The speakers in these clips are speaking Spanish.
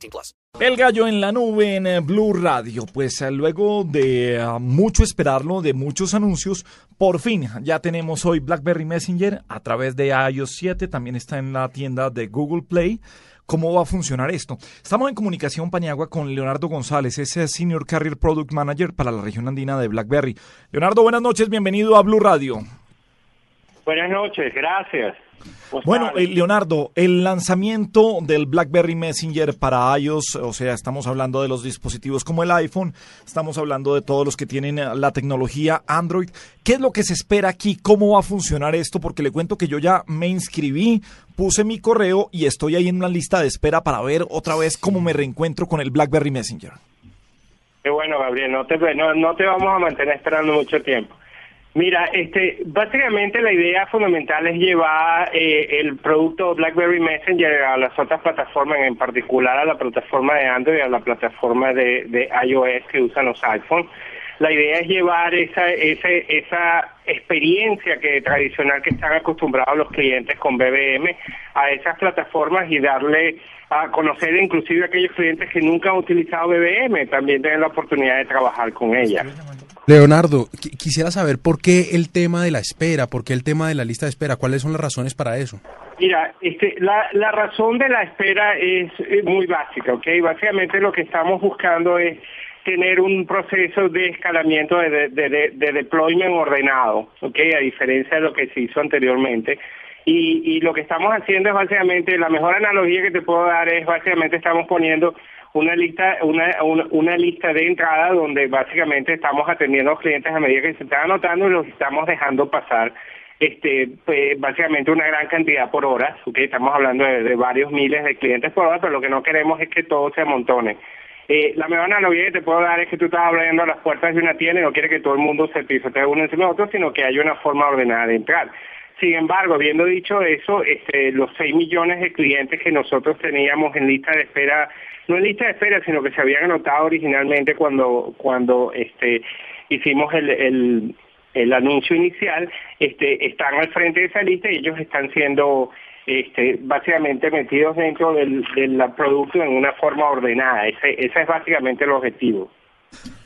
18 plus. El gallo en la nube en eh, Blue Radio. Pues eh, luego de eh, mucho esperarlo, de muchos anuncios, por fin ya tenemos hoy BlackBerry Messenger a través de iOS 7. También está en la tienda de Google Play. ¿Cómo va a funcionar esto? Estamos en comunicación, Paniagua, con Leonardo González, ese Senior Carrier Product Manager para la región andina de BlackBerry. Leonardo, buenas noches, bienvenido a Blue Radio. Buenas noches, gracias. Pues Bueno, eh, Leonardo, el lanzamiento del BlackBerry Messenger para iOS, o sea, estamos hablando de los dispositivos como el iPhone, estamos hablando de todos los que tienen eh, la tecnología Android. ¿Qué es lo que se espera aquí? ¿Cómo va a funcionar esto? Porque le cuento que yo ya me inscribí, puse mi correo y estoy ahí en una lista de espera para ver otra vez cómo me reencuentro con el BlackBerry Messenger. qué bueno, Gabriel, no te, no, no te vamos a mantener esperando mucho tiempo. Mira, este, básicamente la idea fundamental es llevar eh, el producto BlackBerry Messenger a las otras plataformas, en particular a la plataforma de Android a la plataforma de, de iOS que usan los iPhones. La idea es llevar esa, ese, esa experiencia que tradicional que están acostumbrados los clientes con BBM a esas plataformas y darle a conocer inclusive a aquellos clientes que nunca han utilizado BBM, también tener la oportunidad de trabajar con ellas. Leonardo, qui- quisiera saber por qué el tema de la espera, por qué el tema de la lista de espera, cuáles son las razones para eso. Mira, este, la, la razón de la espera es, muy básica, ¿ok? Básicamente lo que estamos buscando es tener un proceso de escalamiento de, de, de- de deployment ordenado, ¿ok? A diferencia de lo que se hizo anteriormente. Y, y lo que estamos haciendo es básicamente, la mejor analogía que te puedo dar es básicamente estamos poniendo una lista una, una, lista de entrada donde básicamente estamos atendiendo a los clientes a medida que se están anotando y los estamos dejando pasar este pues, básicamente una gran cantidad por hora, ¿ok? estamos hablando de, de varios miles de clientes por hora, pero lo que no queremos es que todo se amontone. Eh, la mejor analogía que te puedo dar es que tú estás abriendo las puertas de una tienda y no quieres que todo el mundo se pisotee uno encima de otro, sino que haya una forma ordenada de entrar. Sin embargo, habiendo dicho eso, este, los 6 millones de clientes que nosotros teníamos en lista de espera, no en lista de espera, sino que se habían anotado originalmente cuando, cuando este, hicimos el, el, anuncio inicial, este, están al frente de esa lista y ellos están siendo este, básicamente metidos dentro del, del producto en una forma ordenada. Ese, ese es básicamente el objetivo.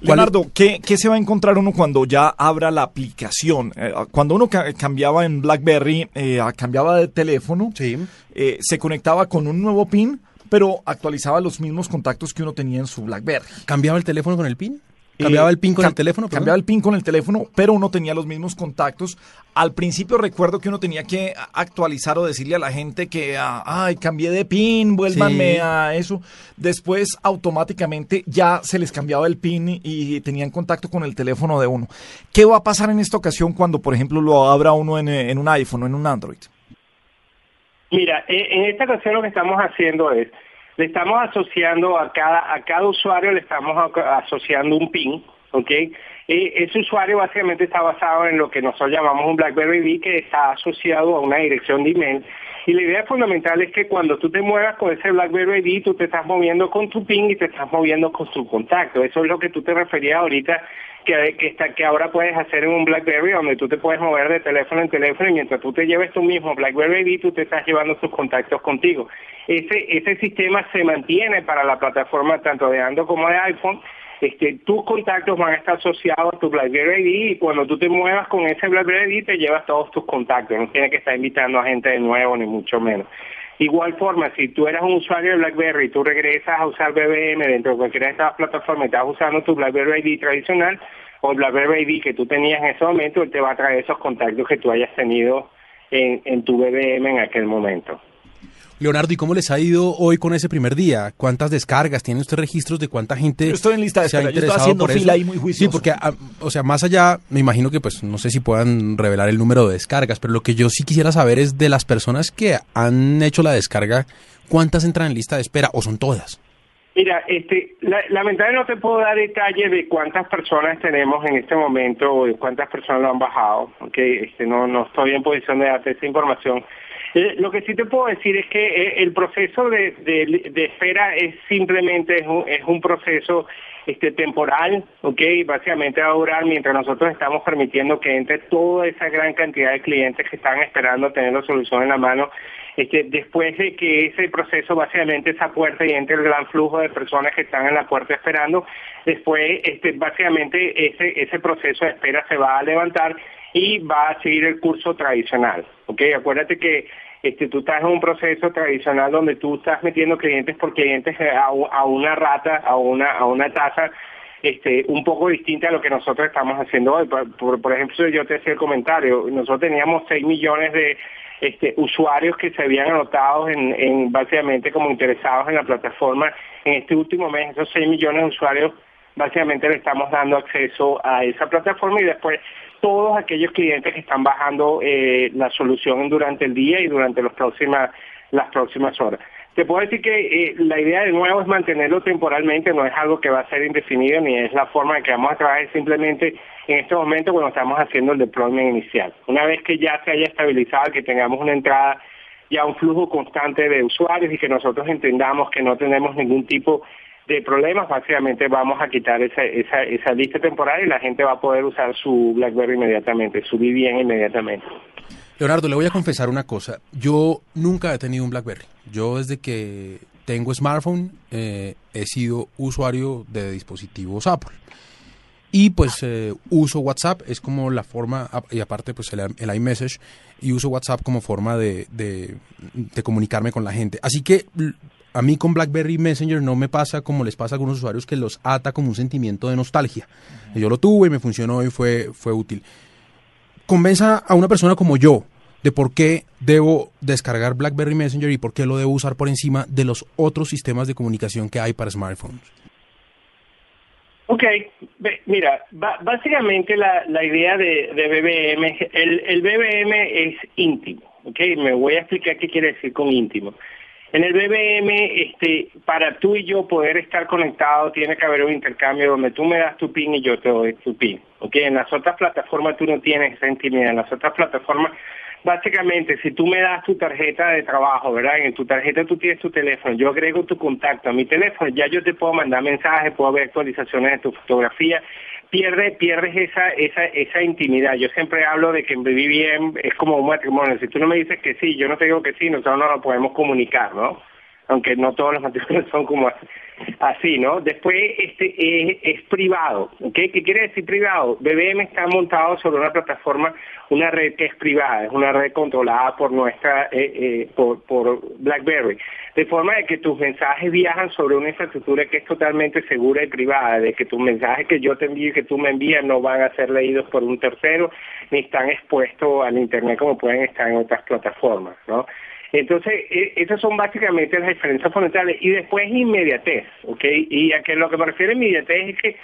Leonardo, ¿qué, qué se va a encontrar uno cuando ya abra la aplicación? Eh, cuando uno ca- cambiaba en BlackBerry, eh, cambiaba de teléfono, Sí. eh, se conectaba con un nuevo PIN, pero actualizaba los mismos contactos que uno tenía en su BlackBerry. ¿Cambiaba el teléfono con el PIN? ¿Cambiaba Eh, el PIN con el teléfono? perdón? Cambiaba el PIN con el teléfono, pero uno tenía los mismos contactos. Al principio recuerdo que uno tenía que actualizar o decirle a la gente que, ah, ay, cambié de PIN, vuélvanme Sí. a eso. Después automáticamente ya se les cambiaba el PIN y tenían contacto con el teléfono de uno. ¿Qué va a pasar en esta ocasión cuando, por ejemplo, lo abra uno en, eh, en un iPhone o en un Android? Mira, eh, en esta ocasión lo que estamos haciendo es, le estamos asociando a cada, a cada usuario, le estamos asociando un PIN, ¿ok? Eh, ese usuario básicamente está basado en lo que nosotros llamamos un BlackBerry ID, que está asociado a una dirección de email. Y la idea fundamental es que cuando tú te muevas con ese BlackBerry ID, tú te estás moviendo con tu PIN y te estás moviendo con tu contacto. Eso es lo que tú te referías ahorita, que, que, está, que ahora puedes hacer en un BlackBerry, donde tú te puedes mover de teléfono en teléfono y mientras tú te lleves tu mismo BlackBerry ID, tú te estás llevando tus contactos contigo. Ese, ese sistema se mantiene para la plataforma tanto de Android como de iPhone. Este, tus contactos van a estar asociados a tu BlackBerry ID y cuando tú te muevas con ese BlackBerry ID te llevas todos tus contactos. No tienes que estar invitando a gente de nuevo ni mucho menos. Igual forma, si tú eras un usuario de BlackBerry y tú regresas a usar BBM dentro de cualquiera de estas plataformas y estás usando tu BlackBerry ID tradicional o el BlackBerry ID que tú tenías en ese momento, él te va a traer esos contactos que tú hayas tenido en, en tu BBM en aquel momento. Leonardo, ¿y cómo les ha ido hoy con ese primer día? ¿Cuántas descargas? ¿Tiene usted registros de cuánta gente Yo estoy en lista de se ha espera, yo estoy haciendo por fila ahí muy Sí, juicioso. porque, ah, o sea, más allá, me imagino que, pues, no sé si puedan revelar el número de descargas, pero lo que yo sí quisiera saber es de las personas que han hecho la descarga, ¿cuántas entran en lista de espera o son todas? Mira, este, la, lamentablemente no te puedo dar detalles de cuántas personas tenemos en este momento o de cuántas personas lo han bajado, okay, este, no, no estoy en posición de darte esa información. Eh, lo que sí te puedo decir es que eh, el proceso de, espera es simplemente es un proceso este temporal, ¿ok? Básicamente va a durar mientras nosotros estamos permitiendo que entre toda esa gran cantidad de clientes que están esperando tener la solución en la mano. Este, después de que ese proceso básicamente esa puerta y entre el gran flujo de personas que están en la puerta esperando, después este, básicamente ese, ese proceso de espera se va a levantar y va a seguir el curso tradicional, ¿ok? Acuérdate que este, tú estás en un proceso tradicional donde tú estás metiendo clientes por clientes a, a una rata, a una, a una tasa este, un poco distinta a lo que nosotros estamos haciendo hoy. Por, por, ejemplo, yo te hacía el comentario, nosotros teníamos 6 millones de este, usuarios que se habían anotado en, en básicamente como interesados en la plataforma en este último mes, esos 6 millones de usuarios básicamente le estamos dando acceso a esa plataforma y después todos aquellos clientes que están bajando eh, la solución durante el día y durante los las próximas horas. Te puedo decir que eh, la idea de nuevo es mantenerlo temporalmente, no es algo que va a ser indefinido ni es la forma en que vamos a trabajar simplemente en este momento cuando estamos haciendo el deployment inicial. Una vez que ya se haya estabilizado, que tengamos una entrada ya un flujo constante de usuarios y que nosotros entendamos que no tenemos ningún tipo de problemas, básicamente vamos a quitar esa, esa, esa lista temporal y la gente va a poder usar su BlackBerry inmediatamente, su BBM inmediatamente. Leonardo, le voy a confesar una cosa. Yo nunca he tenido un BlackBerry. Yo desde que tengo smartphone eh, he sido usuario de dispositivos Apple. Y pues eh, uso WhatsApp, es como la forma, y aparte pues el, el iMessage, y uso WhatsApp como forma de, de, de comunicarme con la gente. Así que a mí con BlackBerry Messenger no me pasa como les pasa a algunos usuarios que los ata como un sentimiento de nostalgia. Yo lo tuve y me funcionó y fue, fue útil. Convenza a una persona como yo de por qué debo descargar BlackBerry Messenger y por qué lo debo usar por encima de los otros sistemas de comunicación que hay para smartphones. Ok, mira, básicamente la, la idea de, de BBM, el, el BBM es íntimo, ok, me voy a explicar qué quiere decir con íntimo. En el BBM, este, para tú y yo poder estar conectados, tiene que haber un intercambio donde tú me das tu PIN y yo te doy tu PIN. ¿Okay? En las otras plataformas tú no tienes esa intimidad. En las otras plataformas, básicamente, si tú me das tu tarjeta de trabajo, ¿verdad? En tu tarjeta tú tienes tu teléfono, yo agrego tu contacto a mi teléfono, ya yo te puedo mandar mensajes, puedo ver actualizaciones de tu fotografía, pierde, pierdes esa, esa, esa intimidad. Yo siempre hablo de que en bien es como un matrimonio. Si tú no me dices que sí, yo no te digo que sí, nosotros no lo podemos comunicar, ¿no? Aunque no todos los matrimonios son como así, ¿no? Después este es, es, privado, ¿ok? ¿Qué quiere decir privado? BBM está montado sobre una plataforma, una red que es privada, es una red controlada por nuestra, eh, eh, por, por BlackBerry de forma de que tus mensajes viajan sobre una infraestructura que es totalmente segura y privada, de que tus mensajes que yo te envío y que tú me envías no van a ser leídos por un tercero, ni están expuestos al Internet como pueden estar en otras plataformas, ¿no? Entonces, e, esas son básicamente las diferencias fundamentales. Y después inmediatez, ¿ok? Y a que lo que me refiero a inmediatez es que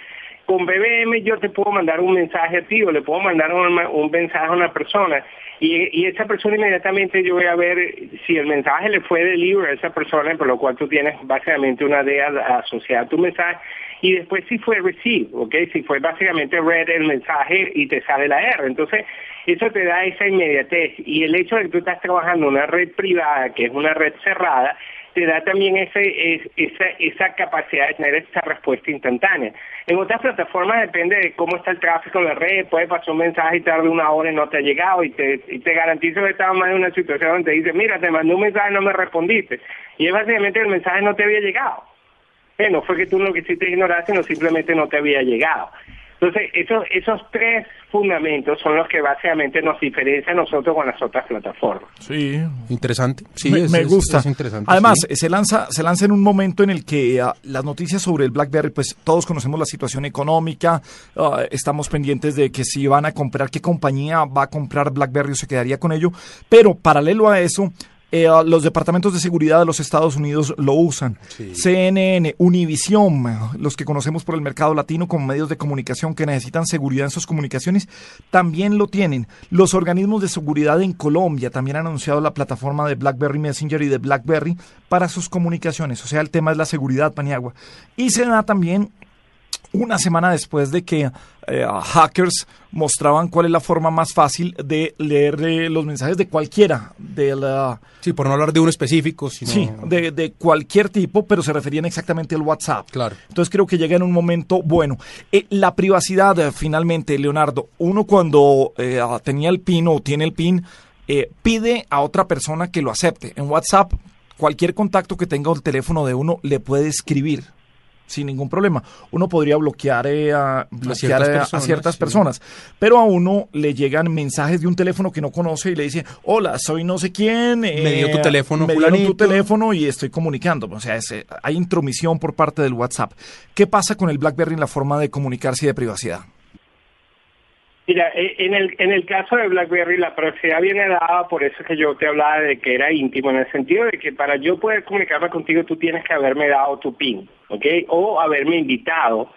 con BBM yo te puedo mandar un mensaje a ti o le puedo mandar un, un mensaje a una persona y, esa persona inmediatamente yo voy a ver si el mensaje le fue delivery a esa persona, por lo cual tú tienes básicamente una DEA asociada a tu mensaje, y después si fue receive, ¿ok? Si fue básicamente read el mensaje y te sale la R. Entonces, eso te da esa inmediatez. Y el hecho de que tú estás trabajando en una red privada, que es una red cerrada, te da también ese, esa, esa capacidad de tener esa respuesta instantánea. En otras plataformas depende de cómo está el tráfico en la red, puede pasar un mensaje y tarde una hora y no te ha llegado y te, y te garantizo que estamos en una situación donde te dice, mira, te mandé un mensaje y no me respondiste. Y es básicamente el mensaje no te había llegado. Eh, no fue que tú lo que hiciste ignoraste, sino simplemente no te había llegado. Entonces, esos, esos tres fundamentos son los que básicamente nos diferencian nosotros con las otras plataformas. Sí. Interesante. Sí, me, es, me es- gusta. es interesante, Además, sí. se lanza se lanza en un momento en el que ah, las noticias sobre el BlackBerry, pues todos conocemos la situación económica, ah, estamos pendientes de que si van a comprar, qué compañía va a comprar BlackBerry o se quedaría con ello, pero paralelo a eso, eh, los departamentos de seguridad de los Estados Unidos lo usan. CNN, Univision, los que conocemos por el mercado latino como medios de comunicación que necesitan seguridad en sus comunicaciones, también lo tienen. Los organismos de seguridad en Colombia también han anunciado la plataforma de BlackBerry Messenger y de BlackBerry para sus comunicaciones. O sea, el tema es la seguridad, Paniagua. Y se da también una semana después de que eh, hackers mostraban cuál es la forma más fácil de leer eh, los mensajes de cualquiera de la Sí, por no hablar de uno específico, sino... sí de, de cualquier tipo pero se referían exactamente al WhatsApp. Claro. entonces creo que llega en un momento bueno. Eh, la privacidad finalmente Leonardo uno cuando tenía el pin o tiene el pin eh, pide a otra persona que lo acepte. En WhatsApp cualquier contacto que tenga el teléfono de uno le puede escribir sin ningún problema. Uno podría bloquear, eh, a, bloquear ciertas eh, a personas, ciertas sí. personas, pero a uno le llegan mensajes de un teléfono que no conoce y le dice, hola, soy no sé quién. eh, Me dio tu teléfono, Me dieron tu fulanito". teléfono y estoy comunicando. O sea, es, eh, hay intromisión por parte del WhatsApp. ¿Qué pasa con el BlackBerry en la forma de comunicarse y de privacidad? Mira, eh, en el, en el caso de BlackBerry la privacidad viene dada, por eso que yo te hablaba de que era íntimo, en el sentido de que para yo poder comunicarme contigo tú tienes que haberme dado tu PIN, ¿ok? O haberme invitado,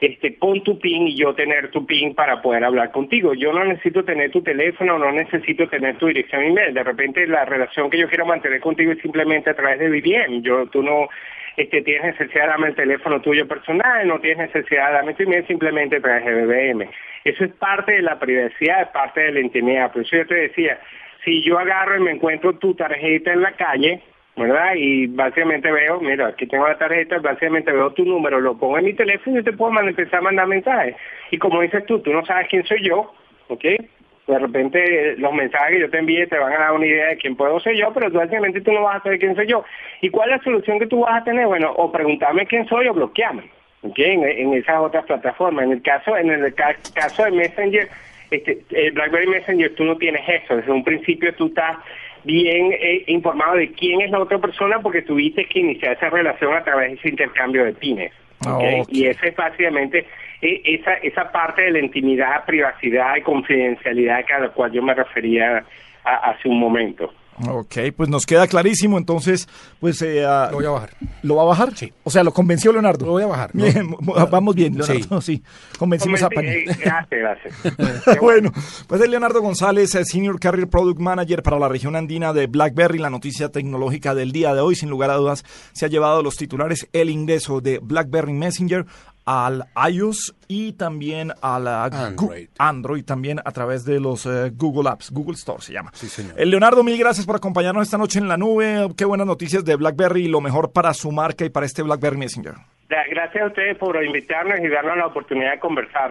este, pon tu PIN y yo tener tu PIN para poder hablar contigo. Yo no necesito tener tu teléfono, no necesito tener tu dirección email. De repente la relación que yo quiero mantener contigo es simplemente a través de BBM. Yo, tú no este, tienes necesidad de darme el teléfono tuyo personal, no tienes necesidad de darme tu email simplemente de BBM. Eso es parte de la privacidad, es parte de la intimidad. Por eso yo te decía, si yo agarro y me encuentro tu tarjeta en la calle, ¿verdad? Y básicamente veo, mira, aquí tengo la tarjeta, básicamente veo tu número, lo pongo en mi teléfono y te puedo empezar a mandar mensajes. Y como dices tú, tú no sabes quién soy yo, ¿ok? De repente eh, los mensajes que yo te envíe te van a dar una idea de quién puedo ser yo, pero básicamente tú no vas a saber quién soy yo. ¿Y cuál es la solución que tú vas a tener? Bueno, o preguntarme quién soy o bloquearme. En, en esas otras plataformas. En el caso, en el ca- caso de Messenger, este, el BlackBerry Messenger, tú no tienes eso. Desde un principio tú estás bien eh, informado de quién es la otra persona porque tuviste que iniciar esa relación a través de ese intercambio de pines. Y esa es básicamente eh, esa, esa parte de la intimidad, privacidad y confidencialidad a la cual yo me refería a- hace un momento. Ok, pues nos queda clarísimo. Entonces, pues... eh, ah, Lo voy a bajar. ¿Lo va a bajar? Sí. O sea, ¿lo convenció Leonardo? Lo voy a bajar, ¿no? Bien, vamos bien, Leonardo. Sí. Convencimos a Pani. eh, gracias, gracias. bueno, pues es Leonardo González, eh, Senior Carrier Product Manager para la región andina de BlackBerry. La noticia tecnológica del día de hoy, sin lugar a dudas, se ha llevado los titulares el ingreso de BlackBerry Messenger al iOS y también al Android. Android también a través de los eh, Google Apps, Google Store se llama. Sí, señor. Eh, Leonardo, mil gracias por acompañarnos esta noche en la nube. Qué buenas noticias de BlackBerry y lo mejor para su marca y para este BlackBerry Messenger. Gracias a ustedes por invitarnos y darnos la oportunidad de conversar.